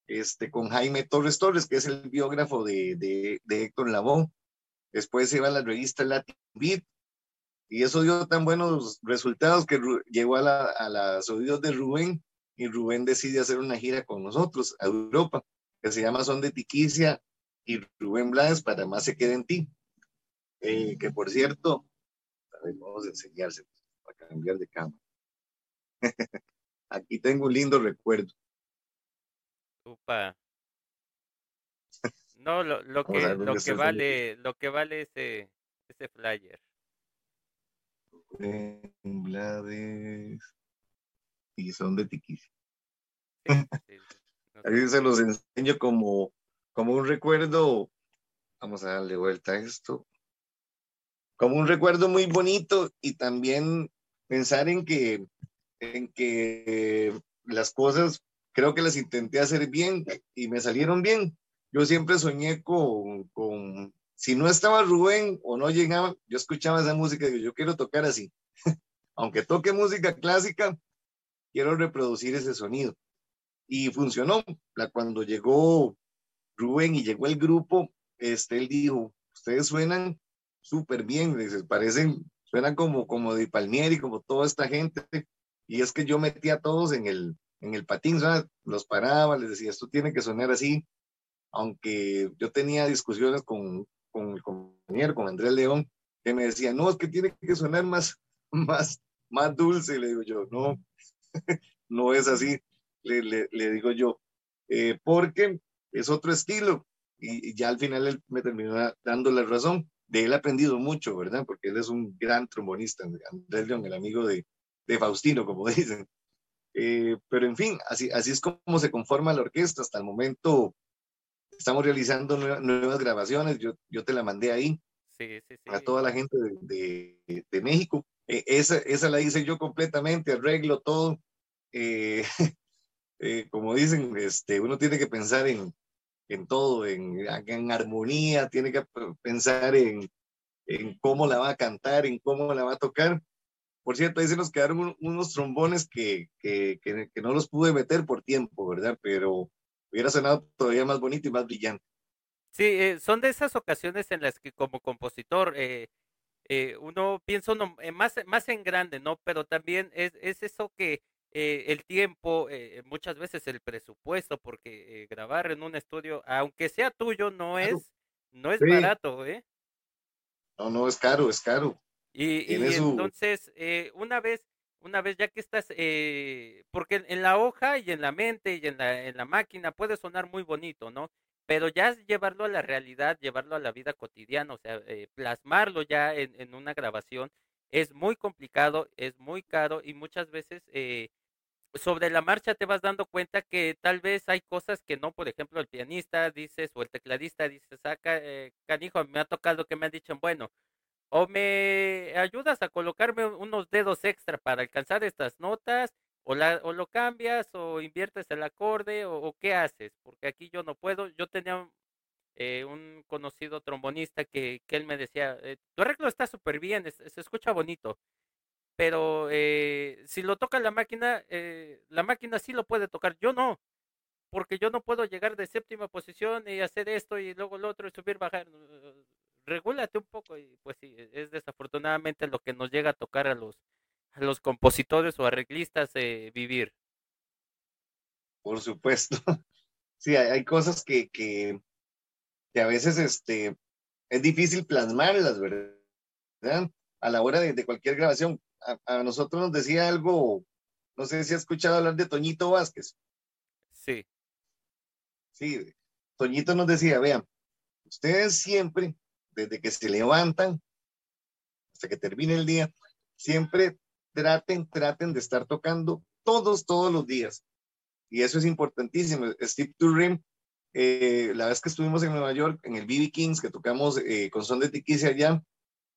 este, con Jaime Torres Torres, que es el biógrafo de, de, de Héctor Lavoe. Después se va a la revista Latin Beat, y eso dio tan buenos resultados que llegó a, la, a los oídos de Rubén, y Rubén decide hacer una gira con nosotros a Europa, que se llama Son de Tiquicia y Rubén Blas para más se quede en ti. Eh, que por cierto, vamos a enseñarse para cambiar de cama. Aquí tengo un lindo recuerdo. Upa. No, lo, lo que, lo que vale, lo que vale ese, ese flyer. Rubén Blades y son de tiquis. Ahí se los enseño como como un recuerdo, vamos a darle vuelta a esto, como un recuerdo muy bonito y también pensar en que, en que las cosas creo que las intenté hacer bien y me salieron bien. Yo siempre soñé con, con si no estaba Rubén o no llegaba, yo escuchaba esa música y yo quiero tocar así. Aunque toque música clásica, quiero reproducir ese sonido. Y funcionó. La, cuando llegó Rubén y llegó el grupo, este, él dijo, ustedes suenan súper bien, les parecen, suenan como, como de Palmieri, como toda esta gente, y es que yo metí a todos en el, en el patín, los paraba, les decía, esto tiene que sonar así, aunque yo tenía discusiones con, con compañero, con Andrés León, que me decía, no, es que tiene que sonar más, más, más dulce, le digo yo, no, no es así, le, le, le digo yo, eh, porque es otro estilo. Y, ya al final él me terminó dando la razón. De él he aprendido mucho, ¿verdad? Porque él es un gran trombonista, Andrés León, el amigo de, de Faustino, como dicen. Eh, pero en fin, así, así es como se conforma la orquesta. Hasta el momento estamos realizando nuevas grabaciones. Yo, yo te la mandé ahí. Sí, sí, sí. A toda la gente de, de, México. Eh, esa, esa la hice yo completamente, arreglo todo. Eh, eh, como dicen, este, uno tiene que pensar en, en todo, en, en armonía, tiene que pensar en, en cómo la va a cantar, en cómo la va a tocar. Por cierto, ahí se nos quedaron unos trombones que, que, que, no los pude meter por tiempo, ¿verdad? Pero hubiera sonado todavía más bonito y más brillante. Sí, eh, son de esas ocasiones en las que como compositor eh, eh, uno piensa más, más en grande, ¿no? Pero también es, es eso que el tiempo, muchas veces el presupuesto, porque grabar en un estudio, aunque sea tuyo, no es, no es barato, ¿eh? No, no, es caro, es caro. Y, entonces, una vez, una vez ya que estás, porque en la hoja y en la mente y en la, en la máquina puede sonar muy bonito, ¿no? pero ya llevarlo a la realidad, llevarlo a la vida cotidiana, o sea, eh, plasmarlo ya en, en, una grabación es muy complicado, es muy caro y muchas veces eh, sobre la marcha te vas dando cuenta que tal vez hay cosas que no, por ejemplo, el pianista dices o el tecladista dice, saca, eh, canijo, me ha tocado que me han dicho, bueno, o me ayudas a colocarme unos dedos extra para alcanzar estas notas, o, la, o lo cambias o inviertes el acorde o, qué haces, porque aquí yo no puedo. Yo tenía eh, un conocido trombonista que, que él me decía, eh, tu arreglo está súper bien, se escucha bonito, pero eh, si lo toca la máquina, la máquina sí lo puede tocar, yo no, porque yo no puedo llegar de séptima posición y hacer esto y luego lo otro y subir, bajar. Regúlate un poco y pues sí, es desafortunadamente lo que nos llega a tocar a los a los compositores o arreglistas eh, vivir. Por supuesto. Sí, hay, cosas que, que, a veces este, es difícil plasmarlas, ¿verdad? A la hora de, cualquier grabación. A, nosotros nos decía algo, no sé si ha escuchado hablar de Toñito Vázquez. Sí. Sí, Toñito nos decía, vean, ustedes siempre, desde que se levantan hasta que termine el día, siempre traten, traten de estar tocando todos, todos los días. Y eso es importantísimo. Steve Turin, eh, la vez que estuvimos en Nueva York, en el BB Kings, que tocamos eh, con Son de Tiquicia allá,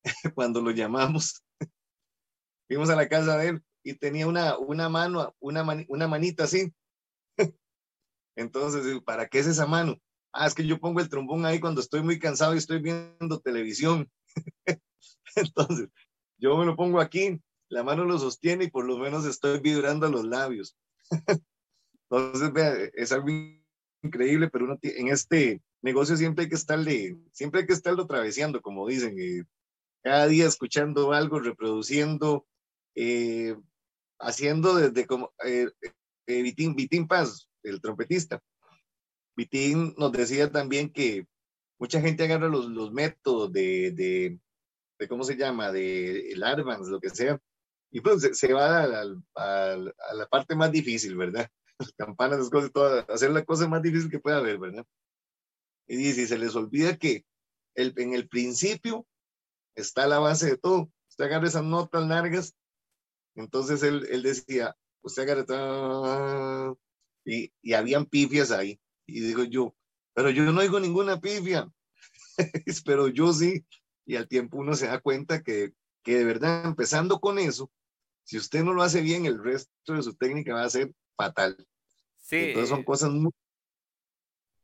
cuando lo llamamos, fuimos a la casa de él y tenía una, una mano, una, una manita así. Entonces, ¿para qué es esa mano? Ah, es que yo pongo el trombón ahí cuando estoy muy cansado y estoy viendo televisión. Entonces, yo me lo pongo aquí la mano lo sostiene y por lo menos estoy vibrando los labios. Entonces, vea, es algo increíble, pero uno en este negocio siempre hay que estarle, siempre hay que estarlo atravesando, como dicen, eh, cada día escuchando algo, reproduciendo, eh, haciendo desde como eh, eh, Vitín, Paz, el trompetista. Vitín nos decía también que mucha gente agarra los, los métodos de, de, de, ¿cómo se llama? De el Armans, lo que sea, y pues se, va a la, parte más difícil, ¿verdad? Las campanas, las cosas, todas, hacer la cosa más difícil que pueda haber, ¿verdad? Y dice, se les olvida que el, en el principio está la base de todo. Usted agarra esas notas largas, entonces él, él decía, usted agarra, y, y habían pifias ahí. Y digo yo, pero yo no oigo ninguna pifia, pero yo sí. Y al tiempo uno se da cuenta que, que de verdad, empezando con eso, si usted no lo hace bien, el resto de su técnica va a ser fatal. Sí. Entonces son cosas muy,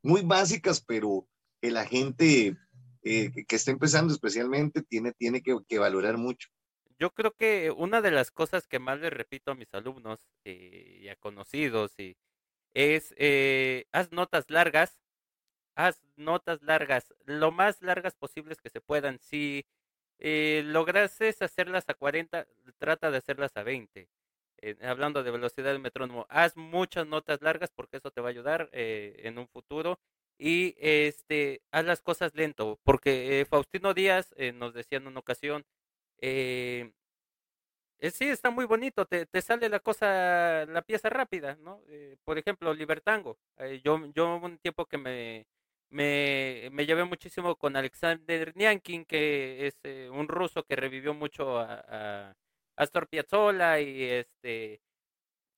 muy básicas, pero que la gente eh, que, está empezando especialmente tiene, tiene que, que, valorar mucho. Yo creo que una de las cosas que más le repito a mis alumnos eh, y a conocidos y, es eh, haz notas largas, haz notas largas, lo más largas posibles que se puedan. Si eh, lograses hacerlas a 40, trata de hacerlas a 20. Eh, hablando de velocidad del metrónomo, haz muchas notas largas porque eso te va a ayudar eh, en un futuro. Y este, haz las cosas lento, porque eh, Faustino Díaz nos decía en una ocasión, sí, está muy bonito, te, te, sale la cosa, la pieza rápida, ¿no? por ejemplo, Libertango. yo, yo un tiempo que me, me, me llevé muchísimo con Alexander Niankin, que es eh, un ruso que revivió mucho a, Astor Piazzolla y este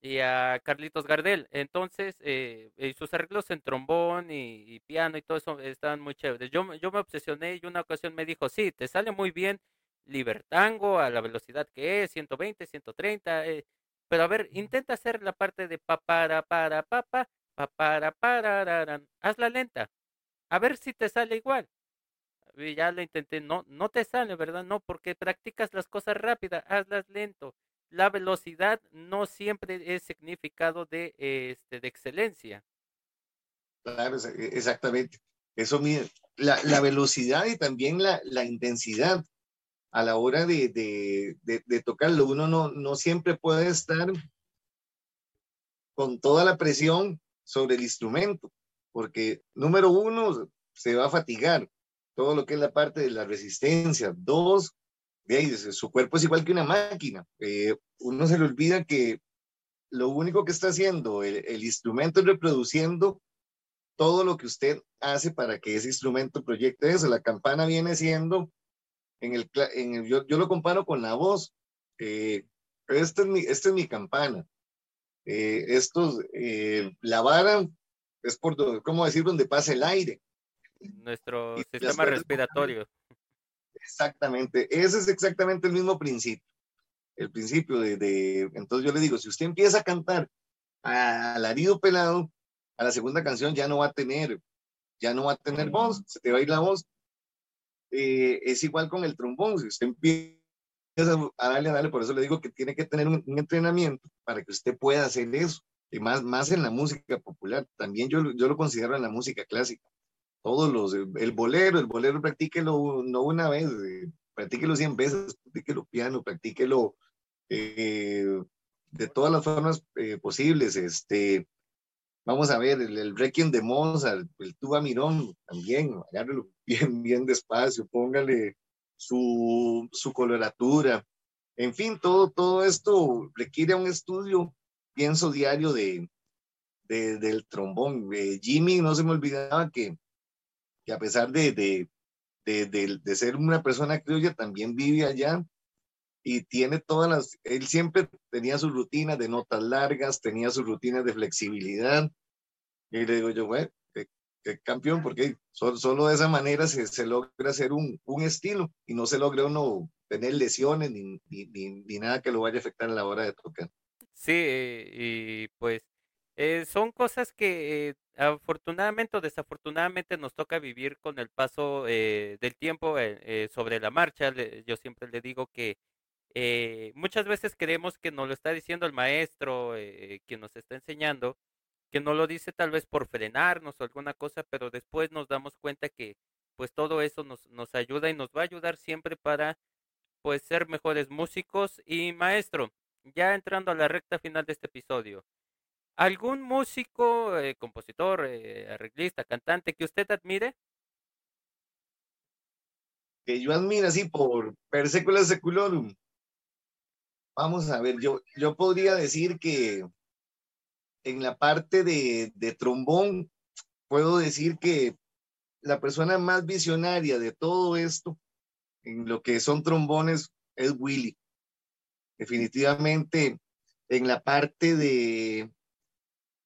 y a Carlitos Gardel. Entonces, eh, sus arreglos en trombón y, piano y todo eso estaban muy chéveres. Yo, yo me obsesioné y una ocasión me dijo, sí, te sale muy bien Libertango a la velocidad que es, 120, 130, eh, pero a ver, intenta hacer la parte de pa para para pa para para hazla lenta. A ver si te sale igual. ya lo intenté, no no te sale, ¿verdad? No, porque practicas las cosas rápidas, hazlas lento. La velocidad no siempre es significado de este de excelencia. Claro, exactamente. Eso mide la, la velocidad y también la, la intensidad a la hora de, de, tocarlo. Uno no, no siempre puede estar con toda la presión sobre el instrumento, porque número uno, se va a fatigar todo lo que es la parte de la resistencia. Dos, su cuerpo es igual que una máquina. Eh, uno se le olvida que lo único que está haciendo el, el, instrumento es reproduciendo todo lo que usted hace para que ese instrumento proyecte eso. La campana viene siendo en el, en el yo, yo, lo comparo con la voz. Eh, esta, es mi, esta es mi campana. Eh, estos, eh, la vara es por, ¿cómo decir?, donde pasa el aire. Nuestro sistema respiratorio. Exactamente, ese es exactamente el mismo principio. El principio de, de, entonces yo le digo, si usted empieza a cantar alarido pelado, a la segunda canción ya no va a tener, ya no va a tener voz, se te va a ir la voz, eh, es igual con el trombón. Si usted empieza a darle, a darle, por eso le digo que tiene que tener un, entrenamiento para que usted pueda hacer eso. Y más, más en la música popular. También yo, yo lo considero en la música clásica. Todos los, el bolero, el bolero practíquelo no una vez, eh, practíquelo 100 veces, practíquelo piano, practíquelo eh, de todas las formas posibles. Este, Vamos a ver, el, el Requiem de Mozart, el Tuba Mirón, también, agárrelo bien, bien despacio, póngale su, su coloratura. En fin, todo, todo esto requiere un estudio, pienso, diario de, de del trombón. Eh, Jimmy, no se me olvidaba que, que a pesar de, de, de, de, ser una persona criolla, también vive allá y tiene todas las, él siempre tenía su rutina de notas largas, tenía su rutina de flexibilidad. Y le digo yo, bueno, qué, campeón, porque solo, de esa manera se, se logra hacer un, un, estilo y no se logra uno tener lesiones ni, ni, ni, nada que lo vaya a afectar a la hora de tocar. Sí, y pues eh, son cosas que eh, afortunadamente o desafortunadamente nos toca vivir con el paso eh, del tiempo eh, sobre la marcha. yo siempre le digo que eh, muchas veces creemos que nos lo está diciendo el maestro, eh, quien nos está enseñando, que no lo dice tal vez por frenarnos o alguna cosa, pero después nos damos cuenta que pues todo eso nos, nos ayuda y nos va a ayudar siempre para pues ser mejores músicos y maestro. Ya entrando a la recta final de este episodio, ¿algún músico, eh, compositor, eh, arreglista, cantante que usted admire? Que yo admiro así por per secula seculorum. Vamos a ver, yo, yo podría decir que en la parte de, trombón, puedo decir que la persona más visionaria de todo esto, en lo que son trombones, es Willy. Definitivamente, en la parte de,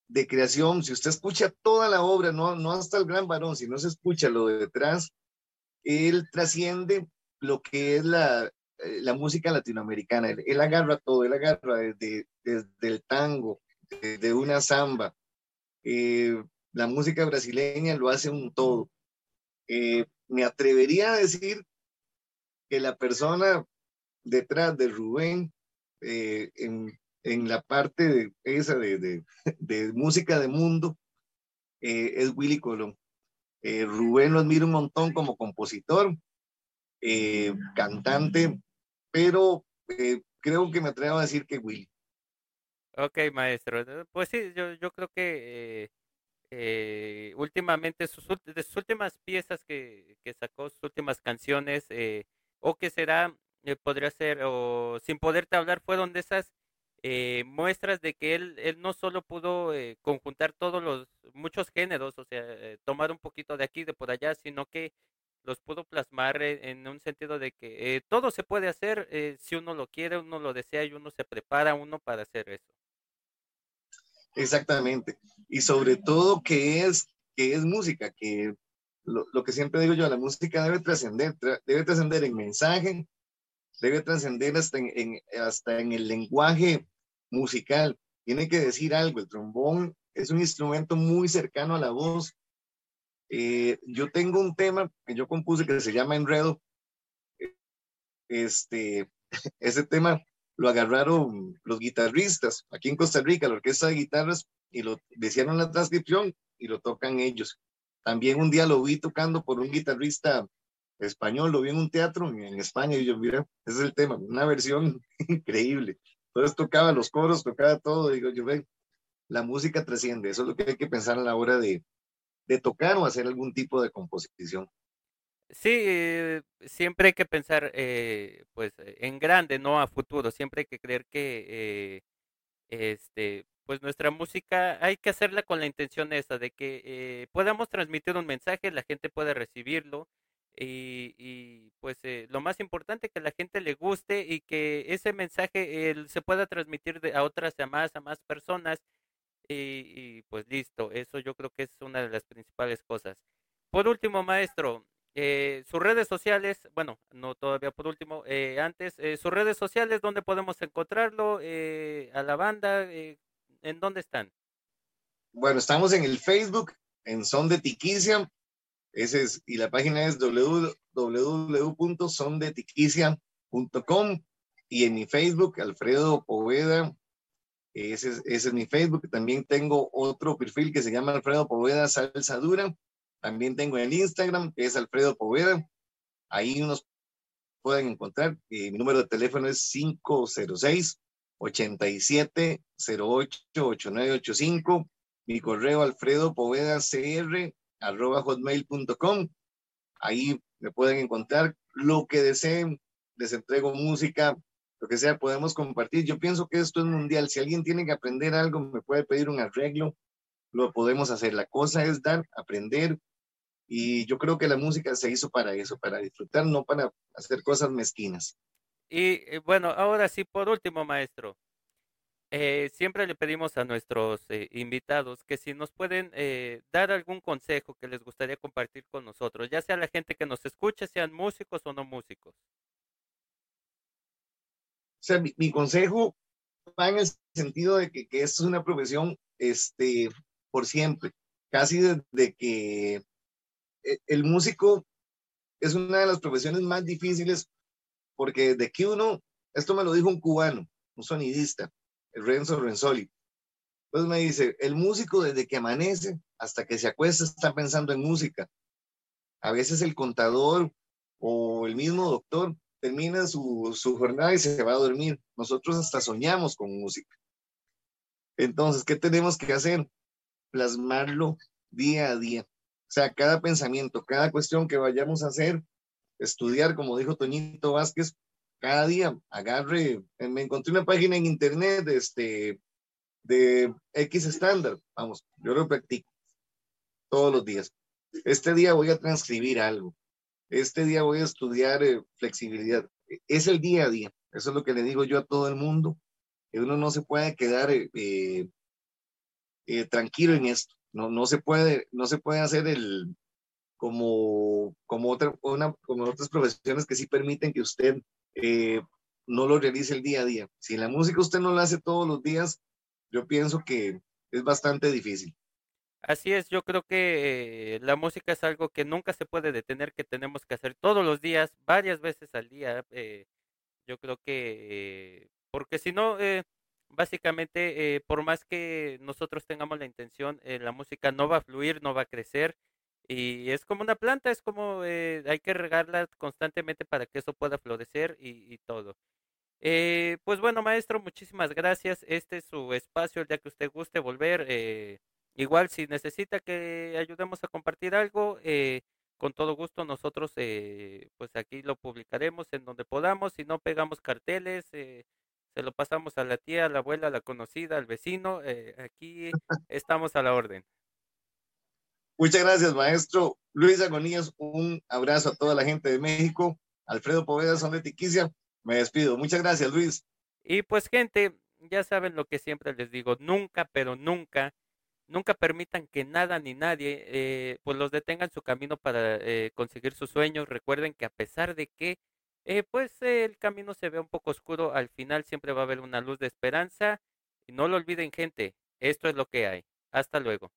de creación, si usted escucha toda la obra, no, no hasta el gran varón, si no se escucha lo de detrás, él trasciende lo que es la, la música latinoamericana. Él, agarra todo, él agarra desde, desde el tango, desde una samba. Eh, la música brasileña lo hace un todo. Eh, me atrevería a decir que la persona detrás de Rubén, en, en, la parte de, esa de, de, música de mundo, es Willy Colón. Rubén lo admira un montón como compositor, cantante, pero eh, creo que me atrevo a decir que Willy. Ok, maestro. Eh, pues sí, yo, yo creo que eh, eh, últimamente sus, de sus últimas piezas que, que, sacó, sus últimas canciones, eh, o que será, podría ser, o sin poderte hablar, fueron de esas muestras de que él, él no solo pudo conjuntar todos los, muchos géneros, o sea, tomar un poquito de aquí, de por allá, sino que los pudo plasmar en un sentido de que eh, todo se puede hacer eh, si uno lo quiere, uno lo desea y uno se prepara uno para hacer eso. Exactamente. Y sobre todo que es, que es música, que lo, lo que siempre digo yo, la música debe trascender, debe trascender en mensaje, debe trascender hasta en, hasta en el lenguaje musical. Tiene que decir algo. El trombón es un instrumento muy cercano a la voz. Eh, yo tengo un tema que yo compuse que se llama Enredo. Este, ese tema lo agarraron los guitarristas aquí en Costa Rica, la orquesta de guitarras, y lo hicieron la transcripción y lo tocan ellos. También un día lo vi tocando por un guitarrista español, lo vi en un teatro en España y yo, mira, ese es el tema, una versión increíble. Entonces tocaba los coros, tocaba todo, digo yo, ve, la música trasciende, eso es lo que hay que pensar a la hora de, de tocar o hacer algún tipo de composición. Sí, eh, siempre hay que pensar eh, pues en grande, no a futuro, siempre hay que creer que eh, este pues nuestra música hay que hacerla con la intención esa de que podamos transmitir un mensaje, la gente pueda recibirlo y, pues eh, lo más importante que la gente le guste y que ese mensaje se pueda transmitir a otras, a más, a más personas y, pues listo, eso yo creo que es una de las principales cosas. Por último, maestro, eh, sus redes sociales, bueno, no todavía por último, eh, antes, sus redes sociales, ¿dónde podemos encontrarlo? a la banda, ¿en dónde están? Bueno, estamos en el Facebook, en Son de Tiquicia, ese es, y la página es www.sondetiquicia.com y en mi Facebook, Alfredo Poveda, ese es, mi Facebook. También tengo otro perfil que se llama Alfredo Poveda Salsa Dura. También tengo el Instagram, que es Alfredo Poveda. Ahí nos pueden encontrar. mi número de teléfono es 506 87 08 8985. Mi correo alfredo poveda cr hotmail.com. Ahí me pueden encontrar lo que deseen. Les entrego música, lo que sea, podemos compartir. Yo pienso que esto es mundial. Si alguien tiene que aprender algo, me puede pedir un arreglo, lo podemos hacer. La cosa es dar, aprender. Y yo creo que la música se hizo para eso, para disfrutar, no para hacer cosas mezquinas. Y eh, bueno, ahora sí, por último, maestro, eh, siempre le pedimos a nuestros eh, invitados que si nos pueden dar algún consejo que les gustaría compartir con nosotros, ya sea la gente que nos escuche, sean músicos o no músicos. O sea, mi, consejo va en el sentido de que, esto es una profesión este, por siempre, casi desde que el músico es una de las profesiones más difíciles porque de que uno, esto me lo dijo un cubano, un sonidista, Renzo Renzoli. Pues me dice, el músico desde que amanece hasta que se acuesta está pensando en música. A veces el contador o el mismo doctor termina su, su jornada y se va a dormir. Nosotros hasta soñamos con música. Entonces, ¿qué tenemos que hacer? Plasmarlo día a día. O sea, cada pensamiento, cada cuestión que vayamos a hacer, estudiar, como dijo Toñito Vázquez, cada día agarre, eh, me encontré una página en internet este, de X estándar, vamos, yo lo practico todos los días. Este día voy a transcribir algo, este día voy a estudiar eh, flexibilidad. Es el día a día, eso es lo que le digo yo a todo el mundo, que uno no se puede quedar eh, tranquilo en esto, no, no, se puede, no se puede hacer el, como, como, otra, como otras profesiones que sí permiten que usted eh, no lo realice el día a día. Si la música usted no la hace todos los días, yo pienso que es bastante difícil. Así es, yo creo que eh, la música es algo que nunca se puede detener, que tenemos que hacer todos los días, varias veces al día. Eh, yo creo que, porque si no, básicamente, por más que nosotros tengamos la intención, la música no va a fluir, no va a crecer y es como una planta, es como eh, hay que regarla constantemente para que eso pueda florecer y, todo. Eh, pues bueno, maestro, muchísimas gracias. Este es su espacio, el día que usted guste volver. Eh, igual si necesita que ayudemos a compartir algo, con todo gusto nosotros pues aquí lo publicaremos en donde podamos. Si no pegamos carteles, se lo pasamos a la tía, a la abuela, a la conocida, al vecino. aquí estamos a la orden. Muchas gracias, maestro Luis Agonías. Un abrazo a toda la gente de México. Alfredo Poveda, son de Tiquicia. Me despido. Muchas gracias, Luis. Y pues, gente, ya saben lo que siempre les digo, nunca, pero nunca, nunca permitan que nada ni nadie eh, pues los detenga en su camino para eh, conseguir sus sueños. Recuerden que a pesar de que eh, pues el camino se ve un poco oscuro, al final siempre va a haber una luz de esperanza. Y no lo olviden gente, esto es lo que hay. Hasta luego.